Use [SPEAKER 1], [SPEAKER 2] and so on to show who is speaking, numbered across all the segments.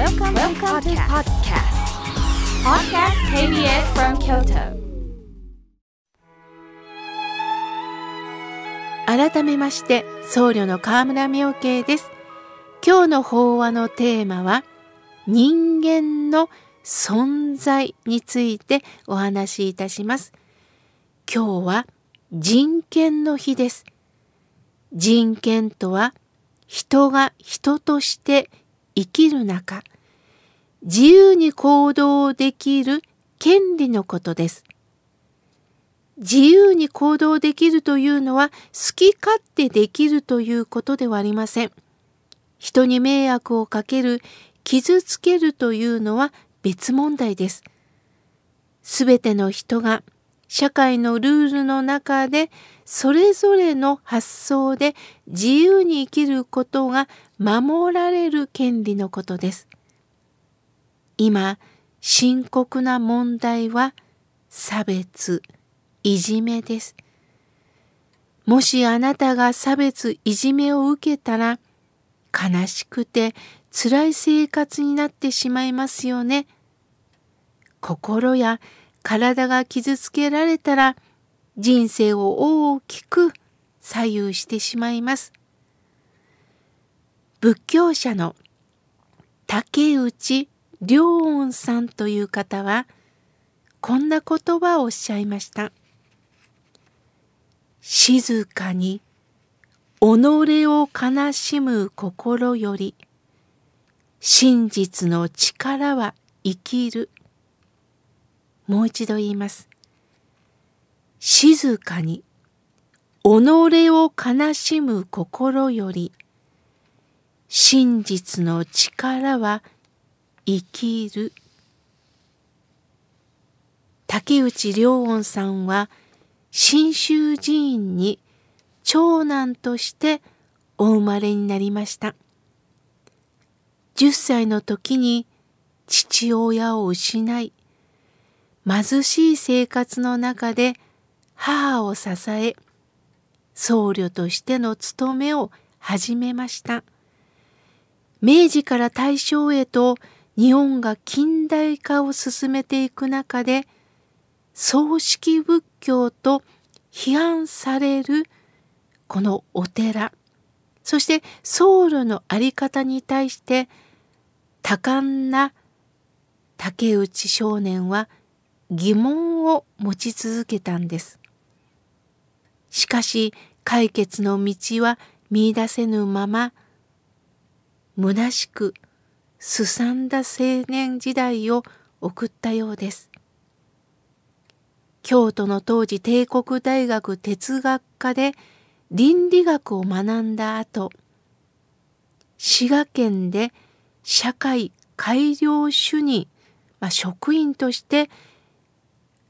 [SPEAKER 1] Welcome, Welcome to podcast. Podcast KBS from Kyoto.
[SPEAKER 2] 改めまして僧侶の河村明慶です今日の法話のテーマは人間の存在についてお話しいたします今日は人権の日です人権とは人が人として生きる中自由に行動できる権利のことです自由に行動できるというのは好き勝手できるということではありません。人に迷惑をかける、傷つけるというのは別問題です。すべての人が社会のルールの中でそれぞれの発想で自由に生きることが守られる権利のことです。今、深刻な問題は差別、いじめです。もしあなたが差別いじめを受けたら悲しくて辛い生活になってしまいますよね。心や体が傷つけられたら人生を大きく左右してしまいます。仏教者の竹内良音さんという方はこんな言葉をおっしゃいました。静かに己を悲しむ心より真実の力は生きる。もう一度言います。静かに己を悲しむ心より真実の力は生きる。生きる竹内良音さんは信州寺院に長男としてお生まれになりました。10歳の時に父親を失い、貧しい生活の中で母を支え、僧侶としての務めを始めました。明治から大正へと日本が近代化を進めていく中で、葬式仏教と批判されるこのお寺そして僧侶の在り方に対して多感な竹内少年は疑問を持ち続けたんです。しかし解決の道は見出せぬまま虚しくすさんだ青年時代を送ったようです。京都の当時帝国大学哲学科で倫理学を学んだ後滋賀県で社会改良主任、まあ、職員として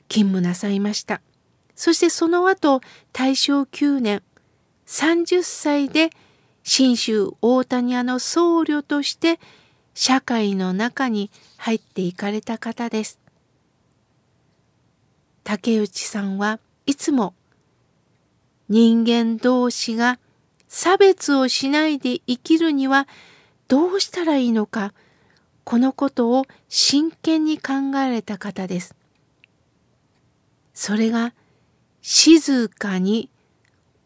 [SPEAKER 2] 勤務なさいました。そしてその後大正9年30歳で信州大谷屋の僧侶として社会の中に入っていかれた方です。竹内さんはいつも人間同士が差別をしないで生きるにはどうしたらいいのかこのことを真剣に考えられた方です。それが静かに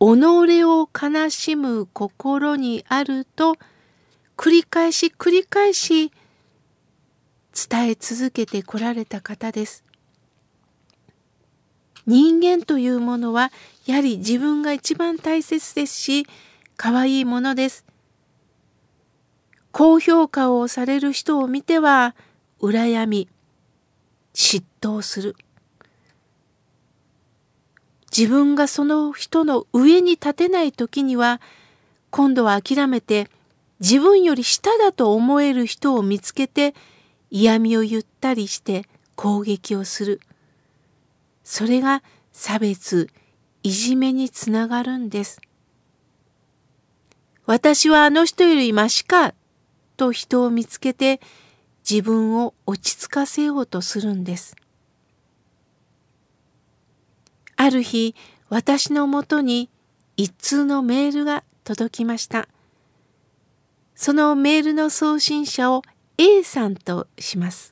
[SPEAKER 2] 己を悲しむ心にあると繰り返し繰り返し伝え続けてこられた方です。人間というものはやはり自分が一番大切ですし可愛いものです。高評価をされる人を見ては羨み嫉妬する自分がその人の上に立てない時には今度は諦めて自分より下だと思える人を見つけて嫌味を言ったりして攻撃をする。それが差別、いじめにつながるんです。私はあの人よりましかと人を見つけて自分を落ち着かせようとするんです。ある日、私のもとに一通のメールが届きました。そのメールの送信者を A さんとします。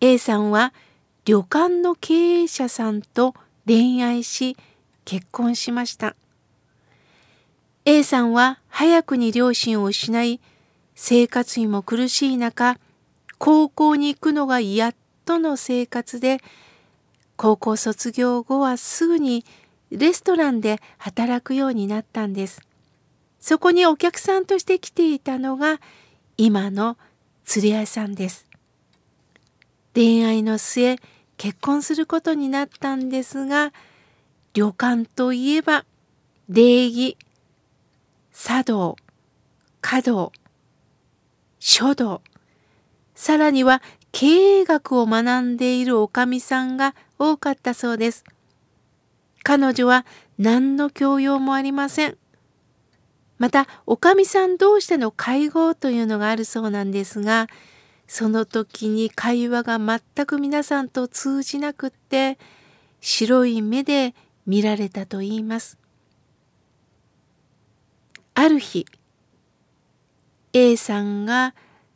[SPEAKER 2] A さんは旅館の経営者さんと恋愛し結婚しました。A さんは早くに両親を失い生活にも苦しい中高校に行くのがやっとの生活で高校卒業後はすぐにレストランで働くようになったんです。そこにお客さんとして来ていたのが今の釣り合いさんです。恋愛の末結婚することになったんですが旅館といえば礼儀茶道華道書道さらには経営学を学んでいるおかみさんが多かったそうです。彼女は何の教養もありません。また、おかみさん同士での会合というのがあるそうなんですが、その時に会話が全く皆さんと通じなくって、白い目で見られたと言います。ある日、A さんが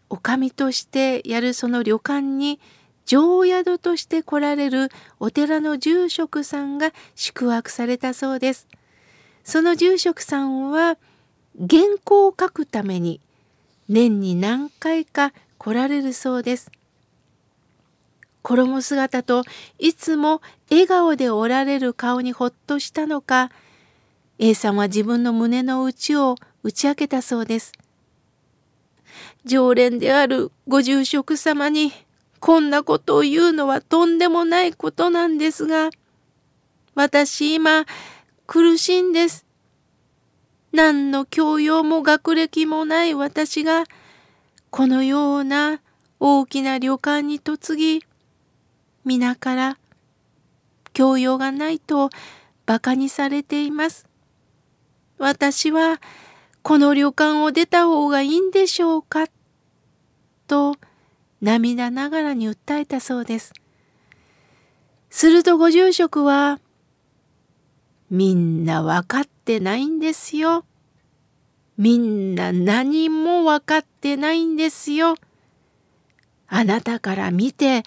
[SPEAKER 2] おかみとしてやるその旅館に常宿として来られるお寺の住職さんが宿泊されたそうです。その住職さんは原稿を書くために年に何回か来られるそうです。衣姿といつも笑顔でおられる顔にほっとしたのか A さんは自分の胸の内を打ち明けたそうです。常連であるご住職様にこんなことを言うのはとんでもないことなんですが、私今苦しいんです。何の教養も学歴もない私が、このような大きな旅館に嫁ぎ、皆から教養がないと馬鹿にされています。私はこの旅館を出た方がいいんでしょうかと涙ながらに訴えたそうです。するとご住職は、みんな分かってないんですよ。みんな何も分かってないんですよ。あなたから見て、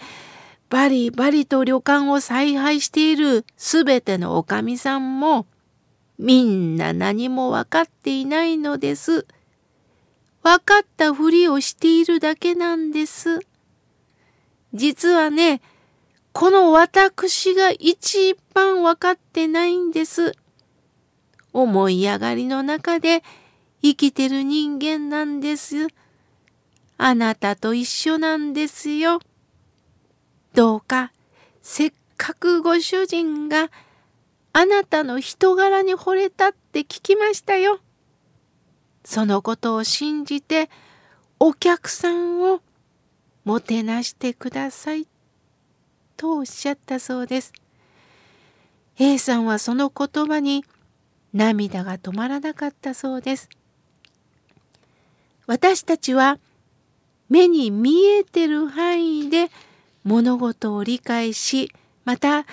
[SPEAKER 2] バリバリと旅館を采配しているすべてのおかみさんも、みんな何も分かっていないのです。分かったふりをしているだけなんです。実はね、この私が一番分かってないんです。思い上がりの中で生きてる人間なんです。あなたと一緒なんですよ。どうか、せっかくご主人があなたの人柄に惚れたって聞きましたよ。そのことを信じてお客さんをもてなしてくださいとおっしゃったそうです。A さんはその言葉に涙が止まらなかったそうです。私たちは目に見えてる範囲で物事を理解し、また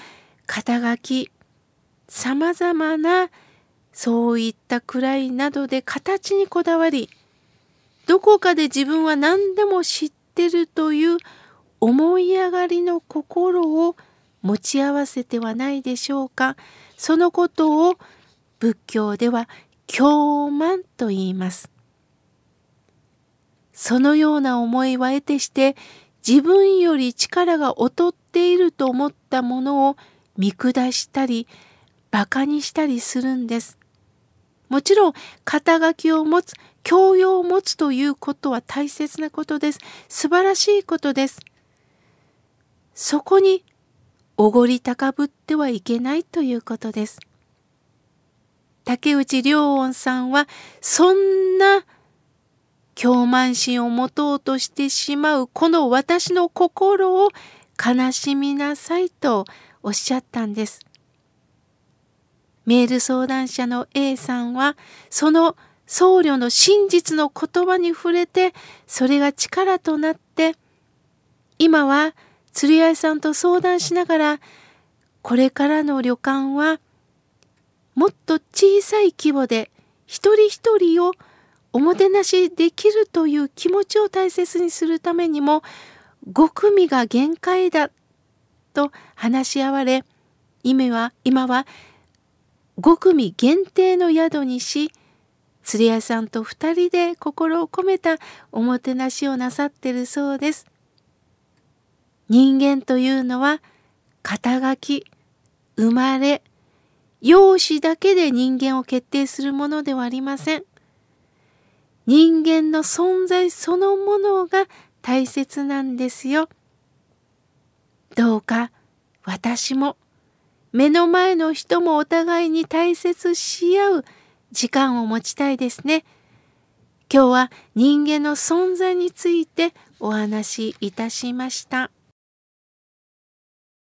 [SPEAKER 2] 肩書き、さまざまなそういった位などで形にこだわり、どこかで自分は何でも知ってるという思い上がりの心を持ち合わせてはないでしょうか。そのことを仏教では狂慢と言います。そのような思いは得てして自分より力が劣っていると思ったものを見下したり馬鹿にしたりするんです。もちろん肩書きを持つ教養を持つということは大切なことです。素晴らしいことです。そこにおごり高ぶってはいけないということです。竹内良音さんはそんな狂慢心を持とうとしてしまうこの私の心を悲しみなさいとおっしゃったんです。メール相談者の A さんは、その僧侶の真実の言葉に触れて、それが力となって、今は釣り合いさんと相談しながら、これからの旅館は、もっと小さい規模で一人一人をおもてなしできるという気持ちを大切にするためにも5組が限界だと話し合われ今は今は5組限定の宿にし釣り屋さんと2人で心を込めたおもてなしをなさってるそうです。人間というのは肩書き生まれ容姿だけで人間を決定するものではありません。人間の存在そのものが大切なんですよ。どうか私も目の前の人もお互いに大切し合う時間を持ちたいですね。今日は人間の存在についてお話しいたしました。